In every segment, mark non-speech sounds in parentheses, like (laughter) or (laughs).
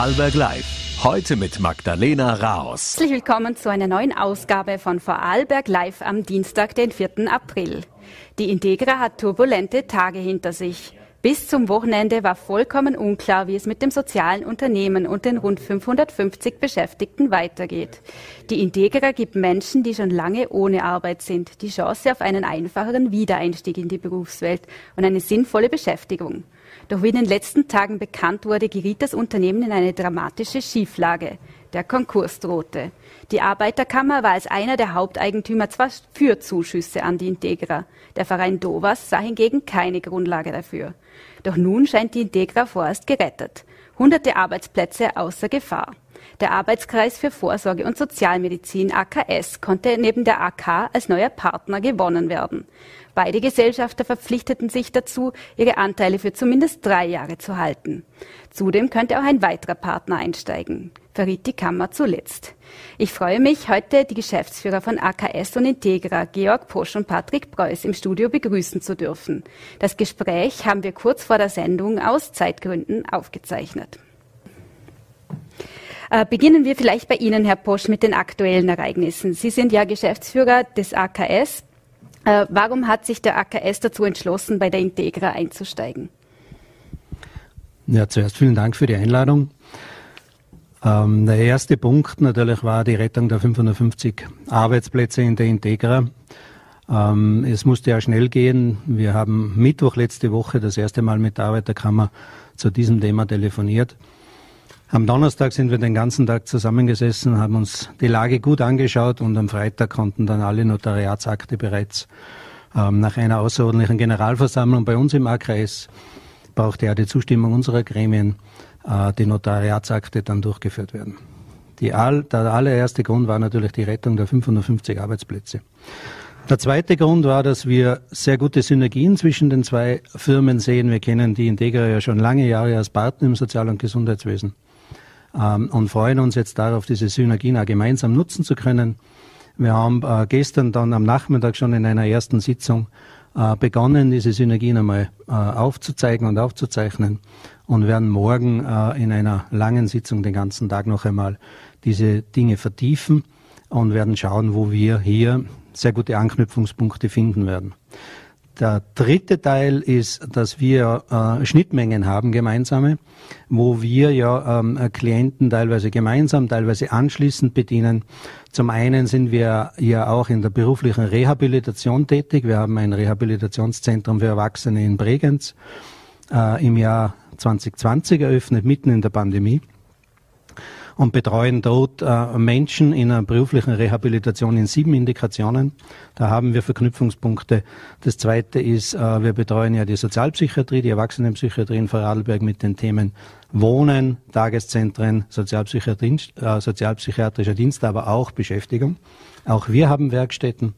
Vorarlberg Live. Heute mit Magdalena Raos. Herzlich willkommen zu einer neuen Ausgabe von Vorarlberg Live am Dienstag, den 4. April. Die Integra hat turbulente Tage hinter sich. Bis zum Wochenende war vollkommen unklar, wie es mit dem sozialen Unternehmen und den rund 550 Beschäftigten weitergeht. Die Integra gibt Menschen, die schon lange ohne Arbeit sind, die Chance auf einen einfacheren Wiedereinstieg in die Berufswelt und eine sinnvolle Beschäftigung. Doch wie in den letzten Tagen bekannt wurde, geriet das Unternehmen in eine dramatische Schieflage. Der Konkurs drohte. Die Arbeiterkammer war als einer der Haupteigentümer zwar für Zuschüsse an die Integra. Der Verein Dovas sah hingegen keine Grundlage dafür. Doch nun scheint die Integra vorerst gerettet. Hunderte Arbeitsplätze außer Gefahr. Der Arbeitskreis für Vorsorge und Sozialmedizin AKS konnte neben der AK als neuer Partner gewonnen werden. Beide Gesellschafter verpflichteten sich dazu, ihre Anteile für zumindest drei Jahre zu halten. Zudem könnte auch ein weiterer Partner einsteigen, verriet die Kammer zuletzt. Ich freue mich, heute die Geschäftsführer von AKS und Integra, Georg Posch und Patrick Preuß, im Studio begrüßen zu dürfen. Das Gespräch haben wir kurz vor der Sendung aus Zeitgründen aufgezeichnet. Äh, beginnen wir vielleicht bei Ihnen, Herr Posch, mit den aktuellen Ereignissen. Sie sind ja Geschäftsführer des AKS. Äh, warum hat sich der AKS dazu entschlossen, bei der Integra einzusteigen? Ja, zuerst vielen Dank für die Einladung. Ähm, der erste Punkt natürlich war die Rettung der 550 Arbeitsplätze in der Integra. Ähm, es musste ja schnell gehen. Wir haben Mittwoch letzte Woche das erste Mal mit der Arbeiterkammer zu diesem Thema telefoniert. Am Donnerstag sind wir den ganzen Tag zusammengesessen, haben uns die Lage gut angeschaut und am Freitag konnten dann alle Notariatsakte bereits ähm, nach einer außerordentlichen Generalversammlung bei uns im A-Kreis, brauchte ja die Zustimmung unserer Gremien, äh, die Notariatsakte dann durchgeführt werden. Die all, der allererste Grund war natürlich die Rettung der 550 Arbeitsplätze. Der zweite Grund war, dass wir sehr gute Synergien zwischen den zwei Firmen sehen. Wir kennen die Integra ja schon lange Jahre als Partner im Sozial- und Gesundheitswesen ähm, und freuen uns jetzt darauf, diese Synergien auch gemeinsam nutzen zu können. Wir haben äh, gestern dann am Nachmittag schon in einer ersten Sitzung äh, begonnen, diese Synergien einmal äh, aufzuzeigen und aufzuzeichnen und werden morgen äh, in einer langen Sitzung den ganzen Tag noch einmal diese Dinge vertiefen und werden schauen, wo wir hier sehr gute Anknüpfungspunkte finden werden. Der dritte Teil ist, dass wir äh, Schnittmengen haben, gemeinsame, wo wir ja ähm, Klienten teilweise gemeinsam, teilweise anschließend bedienen. Zum einen sind wir ja auch in der beruflichen Rehabilitation tätig. Wir haben ein Rehabilitationszentrum für Erwachsene in Bregenz äh, im Jahr 2020 eröffnet, mitten in der Pandemie und betreuen dort äh, Menschen in einer beruflichen Rehabilitation in sieben Indikationen. Da haben wir Verknüpfungspunkte. Das zweite ist, äh, wir betreuen ja die Sozialpsychiatrie, die Erwachsenenpsychiatrie in Vorarlberg mit den Themen Wohnen, Tageszentren, äh, sozialpsychiatrischer Dienst, aber auch Beschäftigung. Auch wir haben Werkstätten.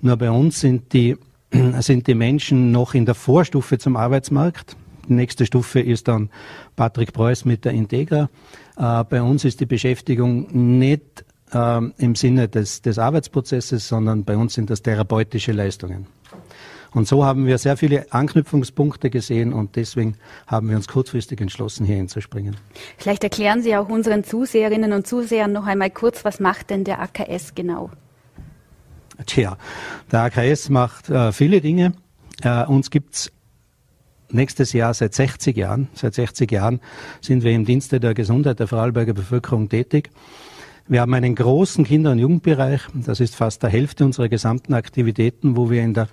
Nur bei uns sind die, (clears throat) sind die Menschen noch in der Vorstufe zum Arbeitsmarkt. Die nächste Stufe ist dann Patrick Preuß mit der Integra. Äh, bei uns ist die Beschäftigung nicht äh, im Sinne des, des Arbeitsprozesses, sondern bei uns sind das therapeutische Leistungen. Und so haben wir sehr viele Anknüpfungspunkte gesehen und deswegen haben wir uns kurzfristig entschlossen, hier hinzuspringen. Vielleicht erklären Sie auch unseren Zuseherinnen und Zusehern noch einmal kurz, was macht denn der AKS genau? Tja, der AKS macht äh, viele Dinge. Äh, uns gibt's nächstes Jahr seit 60 Jahren. Seit 60 Jahren sind wir im Dienste der Gesundheit der Vorarlberger Bevölkerung tätig. Wir haben einen großen Kinder- und Jugendbereich. Das ist fast der Hälfte unserer gesamten Aktivitäten, wo wir in der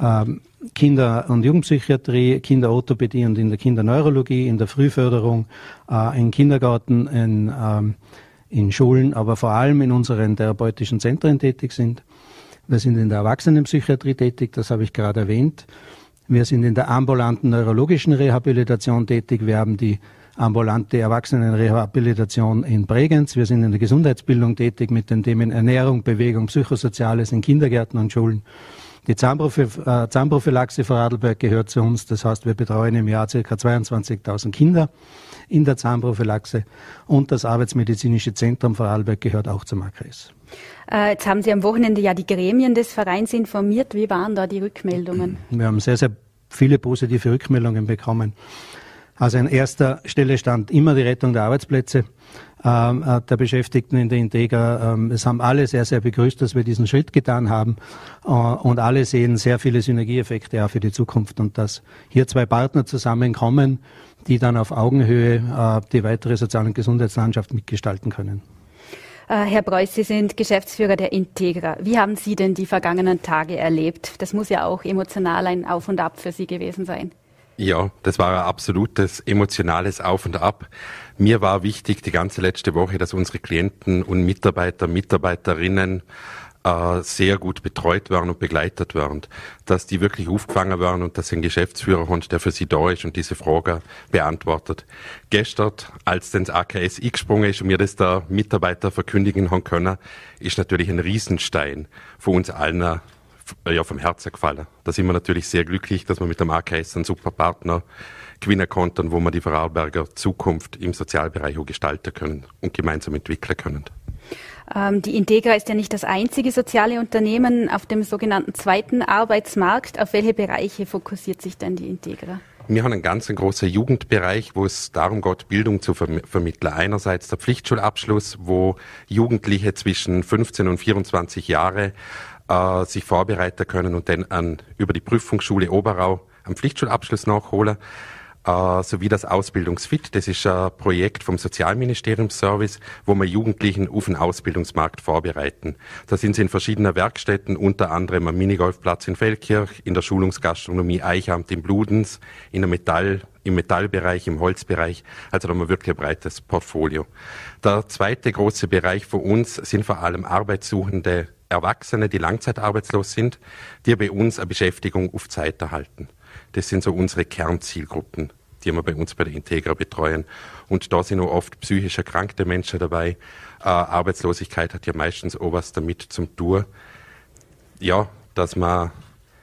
ähm, Kinder- und Jugendpsychiatrie, Kinderorthopädie und in der Kinderneurologie, in der Frühförderung, äh, in Kindergarten, in, ähm, in Schulen, aber vor allem in unseren therapeutischen Zentren tätig sind. Wir sind in der Erwachsenenpsychiatrie tätig, das habe ich gerade erwähnt. Wir sind in der ambulanten neurologischen Rehabilitation tätig. Wir haben die ambulante Erwachsenenrehabilitation in Bregenz. Wir sind in der Gesundheitsbildung tätig mit den Themen Ernährung, Bewegung, Psychosoziales in Kindergärten und Schulen. Die äh, Zahnprophylaxe Vorarlberg gehört zu uns. Das heißt, wir betreuen im Jahr ca. 22.000 Kinder in der Zahnprophylaxe. Und das Arbeitsmedizinische Zentrum Vorarlberg gehört auch zum AKRES. Äh, jetzt haben Sie am Wochenende ja die Gremien des Vereins informiert. Wie waren da die Rückmeldungen? Wir haben sehr, sehr viele positive Rückmeldungen bekommen. Also an erster Stelle stand immer die Rettung der Arbeitsplätze ähm, äh, der Beschäftigten in der Integra. Ähm, es haben alle sehr, sehr begrüßt, dass wir diesen Schritt getan haben. Äh, und alle sehen sehr viele Synergieeffekte auch für die Zukunft und dass hier zwei Partner zusammenkommen, die dann auf Augenhöhe die weitere Sozial- und Gesundheitslandschaft mitgestalten können. Herr Preuß, Sie sind Geschäftsführer der Integra. Wie haben Sie denn die vergangenen Tage erlebt? Das muss ja auch emotional ein Auf und Ab für Sie gewesen sein. Ja, das war ein absolutes emotionales Auf und Ab. Mir war wichtig die ganze letzte Woche, dass unsere Klienten und Mitarbeiter, Mitarbeiterinnen äh, sehr gut betreut werden und begleitet werden, dass die wirklich aufgefangen werden und dass ein Geschäftsführer haben, der für sie da ist und diese Frage beantwortet. Gestern, als dann das AKS eingesprungen ist und mir das der Mitarbeiter verkündigen haben können, ist natürlich ein Riesenstein für uns allen ja, vom Herzen gefallen. Da sind wir natürlich sehr glücklich, dass wir mit dem AKS einen super Partner gewinnen konnten, wo wir die Vorarlberger Zukunft im Sozialbereich auch gestalten können und gemeinsam entwickeln können. Ähm, die Integra ist ja nicht das einzige soziale Unternehmen auf dem sogenannten zweiten Arbeitsmarkt. Auf welche Bereiche fokussiert sich denn die Integra? Wir haben einen ganz großen Jugendbereich, wo es darum geht, Bildung zu verm vermitteln. Einerseits der Pflichtschulabschluss, wo Jugendliche zwischen 15 und 24 Jahre äh, sich vorbereiten können und dann an, über die Prüfungsschule Oberau einen Pflichtschulabschluss nachholen. Uh, sowie das Ausbildungsfit. Das ist ein Projekt vom Sozialministeriumsservice, wo wir Jugendlichen auf den Ausbildungsmarkt vorbereiten. Da sind sie in verschiedenen Werkstätten, unter anderem am Minigolfplatz in Feldkirch, in der Schulungsgastronomie Eichamt in Bludens, in der Metall, im Metallbereich, im Holzbereich. Also da haben wir wirklich ein breites Portfolio. Der zweite große Bereich für uns sind vor allem Arbeitssuchende Erwachsene, die langzeitarbeitslos sind, die bei uns eine Beschäftigung auf Zeit erhalten. Das sind so unsere Kernzielgruppen, die wir bei uns bei der Integra betreuen. Und da sind auch oft psychisch erkrankte Menschen dabei. Äh, Arbeitslosigkeit hat ja meistens auch was damit zum tun, ja, dass man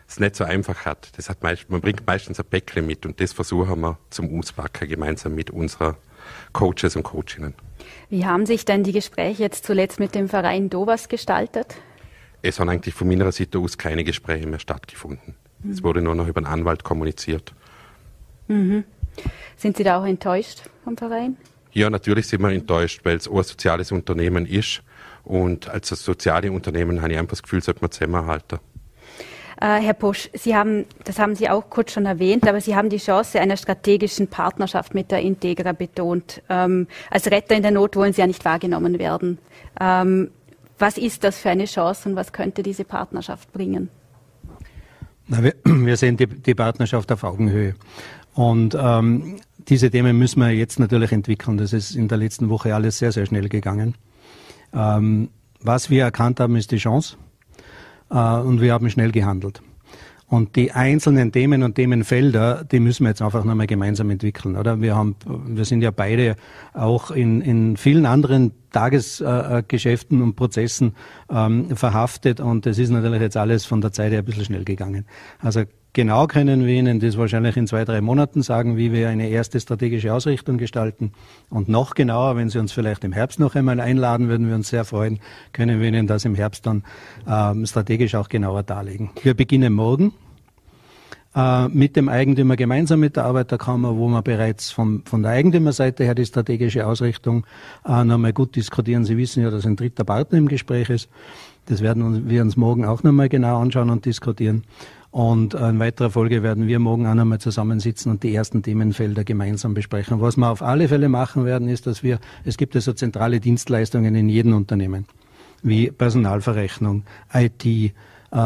es nicht so einfach hat. Das hat meist, man bringt meistens ein Päckchen mit und das versuchen wir zum Auspacken gemeinsam mit unseren Coaches und Coachinnen. Wie haben sich denn die Gespräche jetzt zuletzt mit dem Verein Dovas gestaltet? Es haben eigentlich von meiner Seite aus keine Gespräche mehr stattgefunden. Mhm. Es wurde nur noch über einen Anwalt kommuniziert. Mhm. Sind Sie da auch enttäuscht vom Verein? Ja, natürlich sind wir enttäuscht, weil es auch ein soziales Unternehmen ist. Und als soziale Unternehmen habe ich einfach das Gefühl, sollte man zusammenhalten. Äh, Herr Posch, Sie haben, das haben Sie auch kurz schon erwähnt, aber Sie haben die Chance einer strategischen Partnerschaft mit der Integra betont. Ähm, als Retter in der Not wollen Sie ja nicht wahrgenommen werden. Ähm, was ist das für eine Chance und was könnte diese Partnerschaft bringen? Na, wir, (clears throat) wir, sehen die, die, Partnerschaft auf Augenhöhe. Und ähm, diese Themen müssen wir jetzt natürlich entwickeln. Das ist in der letzten Woche alles sehr, sehr schnell gegangen. Ähm, was wir erkannt haben, ist die Chance. Äh, und wir haben schnell gehandelt. Und die einzelnen Themen und Themenfelder, die müssen wir jetzt einfach nochmal gemeinsam entwickeln, oder? Wir haben, wir sind ja beide auch in, in vielen anderen Tagesgeschäften und Prozessen ähm, verhaftet und das ist natürlich jetzt alles von der Zeit her ein bisschen schnell gegangen. Also genau können wir Ihnen das wahrscheinlich in zwei, drei Monaten sagen, wie wir eine erste strategische Ausrichtung gestalten. Und noch genauer, wenn Sie uns vielleicht im Herbst noch einmal einladen, würden wir uns sehr freuen, können wir Ihnen das im Herbst dann ähm, strategisch auch genauer darlegen. Wir beginnen morgen äh, mit dem Eigentümer gemeinsam mit der Arbeiterkammer, wo wir bereits vom, von der Eigentümerseite her die strategische Ausrichtung äh, nochmal gut diskutieren. Sie wissen ja, dass ein dritter Partner im Gespräch ist. Das werden wir uns morgen auch nochmal genau anschauen und diskutieren. Und in weiterer Folge werden wir morgen auch nochmal zusammensitzen und die ersten Themenfelder gemeinsam besprechen. Was wir auf alle Fälle machen werden, ist, dass wir, es gibt ja so zentrale Dienstleistungen in jedem Unternehmen, wie Personalverrechnung, IT, äh,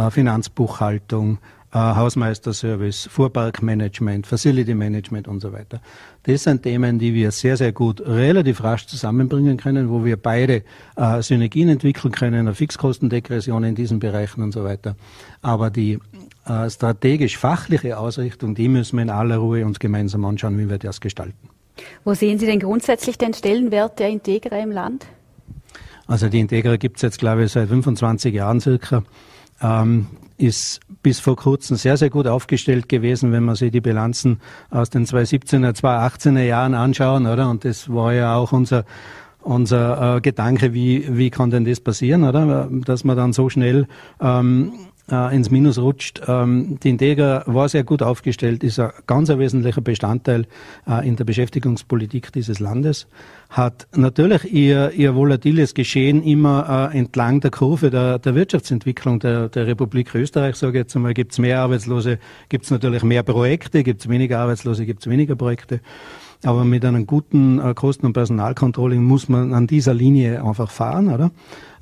Finanzbuchhaltung, äh, Hausmeisterservice, Fuhrparkmanagement, Facility Management und so weiter. Das sind Themen, die wir sehr, sehr gut relativ rasch zusammenbringen können, wo wir beide äh, Synergien entwickeln können, eine Fixkostendegression in diesen Bereichen und so weiter. Aber die äh, strategisch-fachliche Ausrichtung, die müssen wir in aller Ruhe uns gemeinsam anschauen, wie wir das gestalten. Wo sehen Sie denn grundsätzlich den Stellenwert der Integra im Land? Also die Integra gibt es jetzt, glaube ich, seit 25 Jahren circa. Ähm, ist bis vor kurzem sehr, sehr gut aufgestellt gewesen, wenn man sich die Bilanzen aus den 2017er, 2018er Jahren anschauen, oder? Und das war ja auch unser unser äh, Gedanke, wie, wie kann denn das passieren, oder? Dass man dann so schnell ähm, äh, ins Minus rutscht. Ähm, die Integra war sehr gut aufgestellt, ist ein ganz ein wesentlicher Bestandteil äh, in der Beschäftigungspolitik dieses Landes, hat natürlich ihr, ihr volatiles Geschehen immer äh, entlang der Kurve der, der Wirtschaftsentwicklung der, der Republik Österreich, sage ich jetzt einmal, gibt es mehr Arbeitslose, gibt es natürlich mehr Projekte, gibt es weniger Arbeitslose, gibt es weniger Projekte. Aber mit einem guten äh, Kosten- und Personalcontrolling muss man an dieser Linie einfach fahren, oder?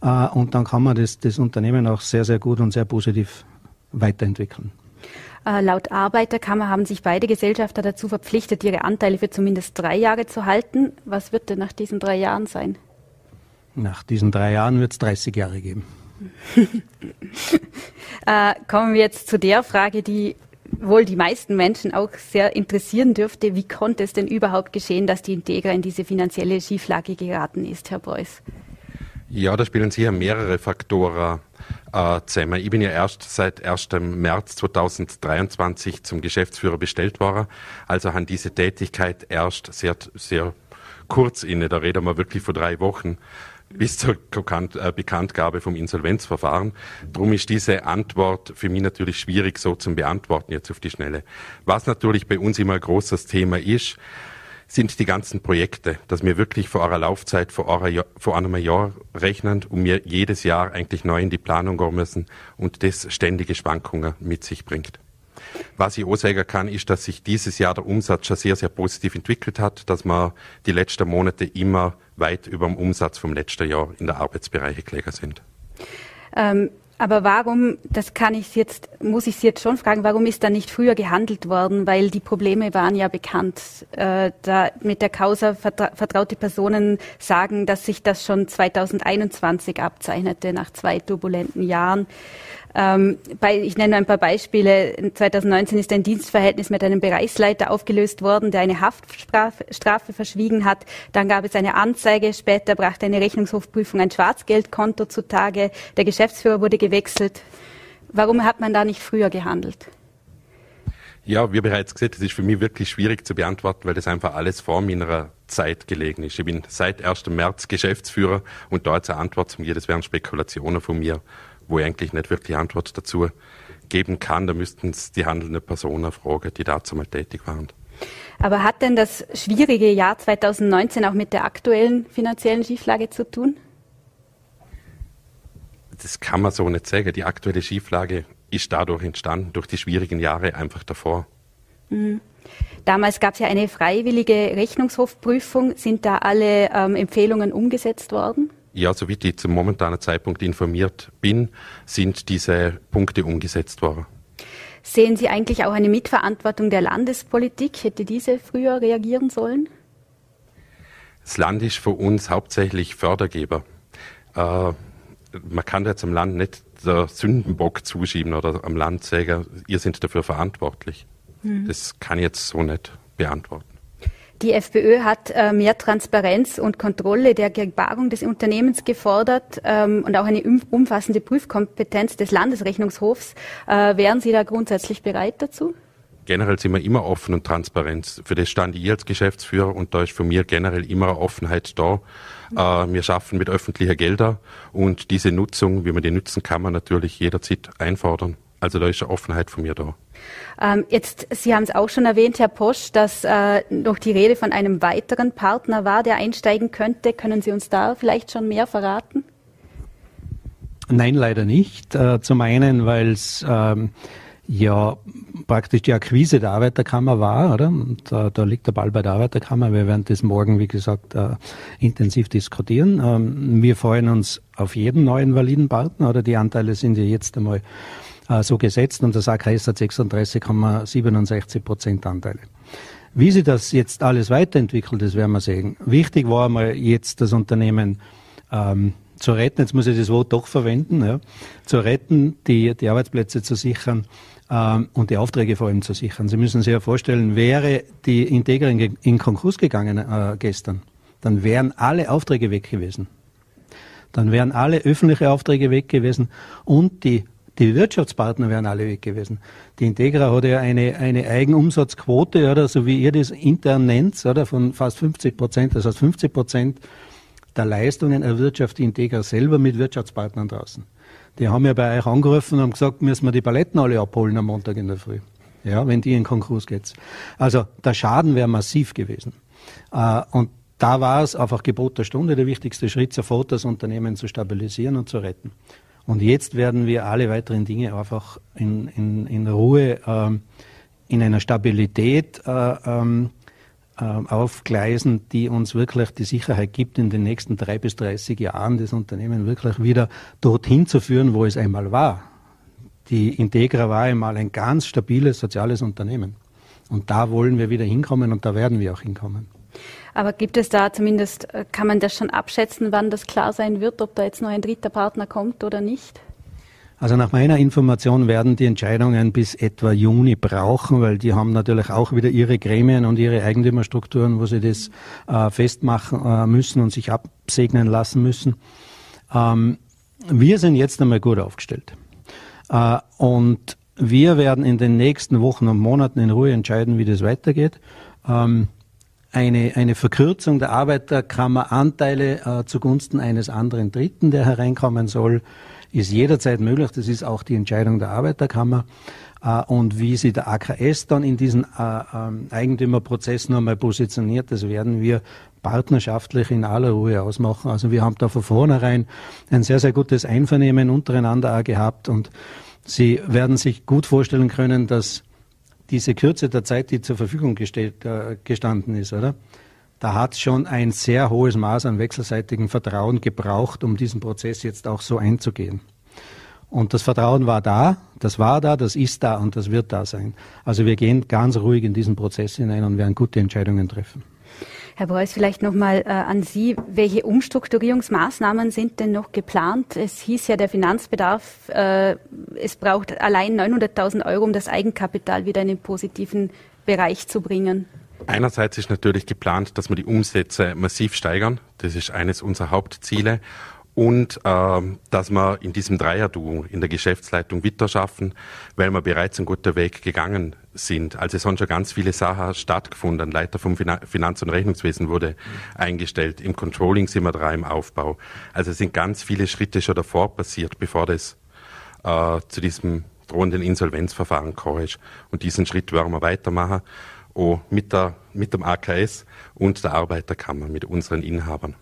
Äh, und dann kann man das, das Unternehmen auch sehr, sehr gut und sehr positiv weiterentwickeln. Äh, laut Arbeiterkammer haben sich beide Gesellschafter dazu verpflichtet, ihre Anteile für zumindest drei Jahre zu halten. Was wird denn nach diesen drei Jahren sein? Nach diesen drei Jahren wird es 30 Jahre geben. (laughs) äh, kommen wir jetzt zu der Frage, die wohl die meisten Menschen auch sehr interessieren dürfte. Wie konnte es denn überhaupt geschehen, dass die Integra in diese finanzielle Schieflage geraten ist, Herr Beuys? Ja, da spielen sicher mehrere Faktoren äh, zusammen. Ich bin ja erst seit 1. März 2023 zum Geschäftsführer bestellt worden, also haben diese Tätigkeit erst sehr, sehr kurz inne, da reden wir wirklich vor drei Wochen bis zur äh, Bekanntgabe vom Insolvenzverfahren. Darum ist diese Antwort für mich natürlich schwierig so zum Beantworten jetzt auf die Schnelle. Was natürlich bei uns immer ein großes Thema ist, sind die ganzen Projekte, dass wir wirklich vor eurer Laufzeit vor, eurer, vor einem Jahr rechnen und wir jedes Jahr eigentlich neu in die Planung gehen müssen und das ständige Schwankungen mit sich bringt. Was ich auch sagen kann, ist, dass sich dieses Jahr der Umsatz schon sehr, sehr positiv entwickelt hat, dass wir die letzten Monate immer weit über dem Umsatz vom letzten Jahr in der Arbeitsbereiche gelegen sind. Ähm, aber warum, das kann ich jetzt, muss ich Sie jetzt schon fragen, warum ist da nicht früher gehandelt worden? Weil die Probleme waren ja bekannt. Äh, da mit der Causa vertra vertraute Personen sagen, dass sich das schon 2021 abzeichnete, nach zwei turbulenten Jahren. Ähm, bei, ich nenne ein paar Beispiele. 2019 ist ein Dienstverhältnis mit einem Bereichsleiter aufgelöst worden, der eine Haftstrafe Strafe verschwiegen hat. Dann gab es eine Anzeige. Später brachte eine Rechnungshofprüfung ein Schwarzgeldkonto zutage. Der Geschäftsführer wurde gewechselt. Warum hat man da nicht früher gehandelt? Ja, wie bereits gesagt, das ist für mich wirklich schwierig zu beantworten, weil das einfach alles vor meiner Zeit gelegen ist. Ich bin seit 1. März Geschäftsführer und da jetzt eine Antwort zu mir, das wären Spekulationen von mir wo ich eigentlich nicht wirklich Antwort dazu geben kann. Da müssten es die handelnde Personen fragen, die dazu mal tätig waren. Aber hat denn das schwierige Jahr 2019 auch mit der aktuellen finanziellen Schieflage zu tun? Das kann man so nicht sagen. Die aktuelle Schieflage ist dadurch entstanden, durch die schwierigen Jahre einfach davor. Mhm. Damals gab es ja eine freiwillige Rechnungshofprüfung. Sind da alle ähm, Empfehlungen umgesetzt worden? Ja, soweit ich zum momentanen Zeitpunkt informiert bin, sind diese Punkte umgesetzt worden. Sehen Sie eigentlich auch eine Mitverantwortung der Landespolitik? Hätte diese früher reagieren sollen? Das Land ist für uns hauptsächlich Fördergeber. Äh, man kann jetzt am Land nicht der Sündenbock zuschieben oder am Land sagen, ihr seid dafür verantwortlich. Mhm. Das kann ich jetzt so nicht beantworten. Die FPÖ hat äh, mehr Transparenz und Kontrolle der Gebarung des Unternehmens gefordert ähm, und auch eine umfassende Prüfkompetenz des Landesrechnungshofs. Äh, wären Sie da grundsätzlich bereit dazu? Generell sind wir immer offen und transparent. Für das stand ich als Geschäftsführer und da ist für mich generell immer Offenheit da. Äh, wir schaffen mit öffentlicher Gelder und diese Nutzung, wie man die nutzen kann, man natürlich jederzeit einfordern. Also da ist eine Offenheit von mir da. Ähm, jetzt, Sie haben es auch schon erwähnt, Herr Posch, dass äh, noch die Rede von einem weiteren Partner war, der einsteigen könnte. Können Sie uns da vielleicht schon mehr verraten? Nein, leider nicht. Äh, zum einen, weil es ähm, ja praktisch die Akquise der Arbeiterkammer war, oder? Und äh, da liegt der Ball bei der Arbeiterkammer. Wir werden das morgen, wie gesagt, äh, intensiv diskutieren. Ähm, wir freuen uns auf jeden neuen validen Partner, oder? Die Anteile sind ja jetzt einmal äh, so gesetzt und das AKS hat 36,67 Prozent Anteile. Wie sich das jetzt alles weiterentwickelt, das werden wir sehen. Wichtig war einmal jetzt das Unternehmen ähm, zu retten, jetzt muss ich das Wort doch verwenden, ja, zu retten, die, die Arbeitsplätze zu sichern ähm, und die Aufträge vor allem zu sichern. Sie müssen sich ja vorstellen, wäre die Integra in, in Konkurs gegangen äh, gestern, dann wären alle Aufträge weg gewesen. Dann wären alle öffentliche Aufträge weg gewesen und die die Wirtschaftspartner wären alle weg gewesen. Die Integra hat ja eine, eine Eigenumsatzquote, oder so wie ihr das intern nennt, oder von fast 50 Prozent. Das heißt, 50 Prozent der Leistungen erwirtschaftet die Integra selber mit Wirtschaftspartnern draußen. Die haben ja bei euch angerufen und haben gesagt, müssen wir die Paletten alle abholen am Montag in der Früh. Ja, wenn die in Konkurs geht. Also der Schaden wäre massiv gewesen. Äh, und da war es einfach Gebot der Stunde der wichtigste Schritt, sofort das Unternehmen zu stabilisieren und zu retten. Und jetzt werden wir alle weiteren Dinge einfach in, in, in Ruhe, ähm, in einer Stabilität äh, ähm, äh, aufgleisen, die uns wirklich die Sicherheit gibt, in den nächsten drei bis 30 Jahren das Unternehmen wirklich wieder dorthin zu führen, wo es einmal war. Die Integra war einmal ein ganz stabiles soziales Unternehmen. Und da wollen wir wieder hinkommen und da werden wir auch hinkommen. Aber gibt es da zumindest, äh, kann man das schon abschätzen, wann das klar sein wird, ob da jetzt noch ein dritter Partner kommt oder nicht? Also nach meiner Information werden die Entscheidungen bis etwa Juni brauchen, weil die haben natürlich auch wieder ihre Gremien und ihre Eigentümerstrukturen, wo sie das äh, festmachen äh, müssen und sich absegnen lassen müssen. Ähm, wir sind jetzt einmal gut aufgestellt. Äh, und wir werden in den nächsten Wochen und Monaten in Ruhe entscheiden, wie das weitergeht. Ähm, eine, eine Verkürzung der Arbeiterkammeranteile äh, zugunsten eines anderen Dritten, der hereinkommen soll, ist jederzeit möglich. Das ist auch die Entscheidung der Arbeiterkammer. Äh, und wie sich der AKS dann in diesen äh, ähm, Eigentümerprozess noch einmal positioniert, das werden wir partnerschaftlich in aller Ruhe ausmachen. Also wir haben da von vornherein ein sehr, sehr gutes Einvernehmen untereinander auch gehabt und Sie werden sich gut vorstellen können, dass diese Kürze der Zeit, die zur Verfügung gestellt, äh, gestanden ist, oder? Da hat schon ein sehr hohes Maß an wechselseitigem Vertrauen gebraucht, um diesen Prozess jetzt auch so einzugehen. Und das Vertrauen war da, das war da, das ist da und das wird da sein. Also wir gehen ganz ruhig in diesen Prozess hinein und werden gute Entscheidungen treffen. Herr Beuys, vielleicht nochmal äh, an Sie. Welche Umstrukturierungsmaßnahmen sind denn noch geplant? Es hieß ja, der Finanzbedarf, äh, es braucht allein 900.000 Euro, um das Eigenkapital wieder in den positiven Bereich zu bringen. Einerseits ist natürlich geplant, dass wir die Umsätze massiv steigern. Das ist eines unserer Hauptziele und äh, dass wir in diesem Dreierduo in der Geschäftsleitung weiter schaffen, weil wir bereits einen guten Weg gegangen sind. Also es haben schon ganz viele Sachen stattgefunden. Ein Leiter vom Finanz- und Rechnungswesen wurde eingestellt. Im Controlling sind wir drei im Aufbau. Also es sind ganz viele Schritte schon davor passiert, bevor das äh, zu diesem drohenden Insolvenzverfahren gekommen ist. Und diesen Schritt werden wir weitermachen, auch mit, der, mit dem AKS und der Arbeiterkammer, mit unseren Inhabern.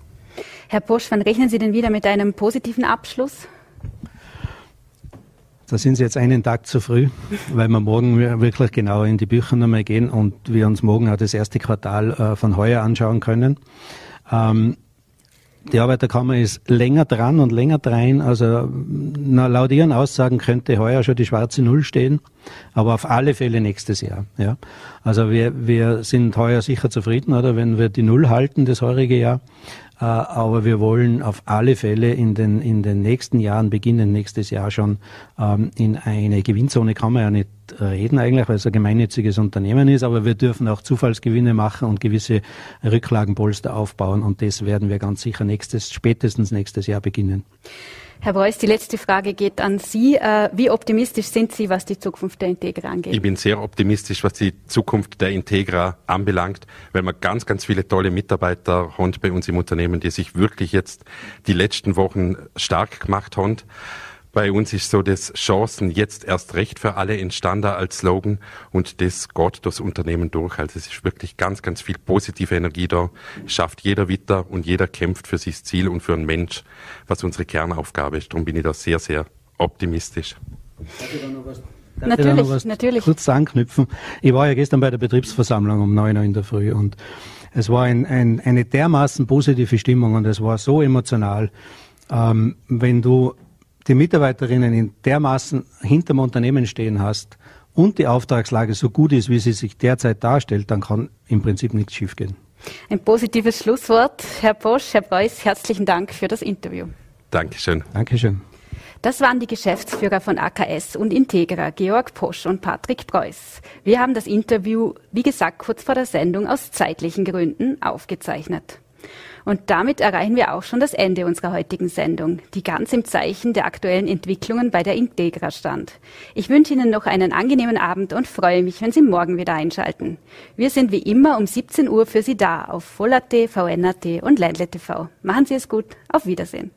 Herr Bosch, wann rechnen Sie denn wieder mit einem positiven Abschluss? Da sind Sie jetzt einen Tag zu früh, weil wir morgen wirklich genauer in die Bücher nochmal gehen und wir uns morgen auch das erste Quartal äh, von heuer anschauen können. Ähm, die Arbeiterkammer ist länger dran und länger drein. Also laut ihren Aussagen könnte heuer schon die schwarze Null stehen, aber auf alle Fälle nächstes Jahr. Ja. Also wir, wir sind heuer sicher zufrieden, oder wenn wir die Null halten, das heurige Jahr. Äh, aber wir wollen auf alle Fälle in den, in den nächsten Jahren, beginnen nächstes Jahr schon, ähm, in eine Gewinnzone kann man ja nicht reden eigentlich, weil es ein gemeinnütziges Unternehmen ist, aber wir dürfen auch Zufallsgewinne machen und gewisse Rücklagenpolster aufbauen und das werden wir ganz sicher nächstes, spätestens nächstes Jahr beginnen. Herr Beuys, die letzte Frage geht an Sie. Äh, wie optimistisch sind Sie, was die Zukunft der Integra angeht? Ich bin sehr optimistisch, was die Zukunft der Integra anbelangt, weil wir ganz, ganz viele tolle Mitarbeiter haben bei uns im Unternehmen, die sich wirklich jetzt die letzten Wochen stark gemacht haben. Bei uns ist so das Chancen jetzt erst recht für alle entstanden als Slogan und das geht das Unternehmen durch. Also es ist wirklich ganz, ganz viel positive Energie da. Schafft jeder Witter und jeder kämpft für sich Ziel und für einen Mensch, was unsere Kernaufgabe ist. Darum bin ich da sehr, sehr optimistisch. Natürlich, natürlich. Kurz anknüpfen. Ich war ja gestern bei der Betriebsversammlung um neun Uhr in der Früh und es war ein, ein, eine dermaßen positive Stimmung und es war so emotional. Ähm, wenn du die Mitarbeiterinnen in dermaßen hinterm Unternehmen stehen hast und die Auftragslage so gut ist, wie sie sich derzeit darstellt, dann kann im Prinzip nichts schiefgehen. Ein positives Schlusswort. Herr Bosch, Herr Preuß, herzlichen Dank für das Interview. Dankeschön. Dankeschön. Das waren die Geschäftsführer von AKS und Integra, Georg Posch und Patrick Preuß. Wir haben das Interview, wie gesagt, kurz vor der Sendung aus zeitlichen Gründen aufgezeichnet. Und damit erreichen wir auch schon das Ende unserer heutigen Sendung, die ganz im Zeichen der aktuellen Entwicklungen bei der Integra stand. Ich wünsche Ihnen noch einen angenehmen Abend und freue mich, wenn Sie morgen wieder einschalten. Wir sind wie immer um 17 Uhr für Sie da auf Voll.at, VN.at und Ländle TV. Machen Sie es gut. Auf Wiedersehen.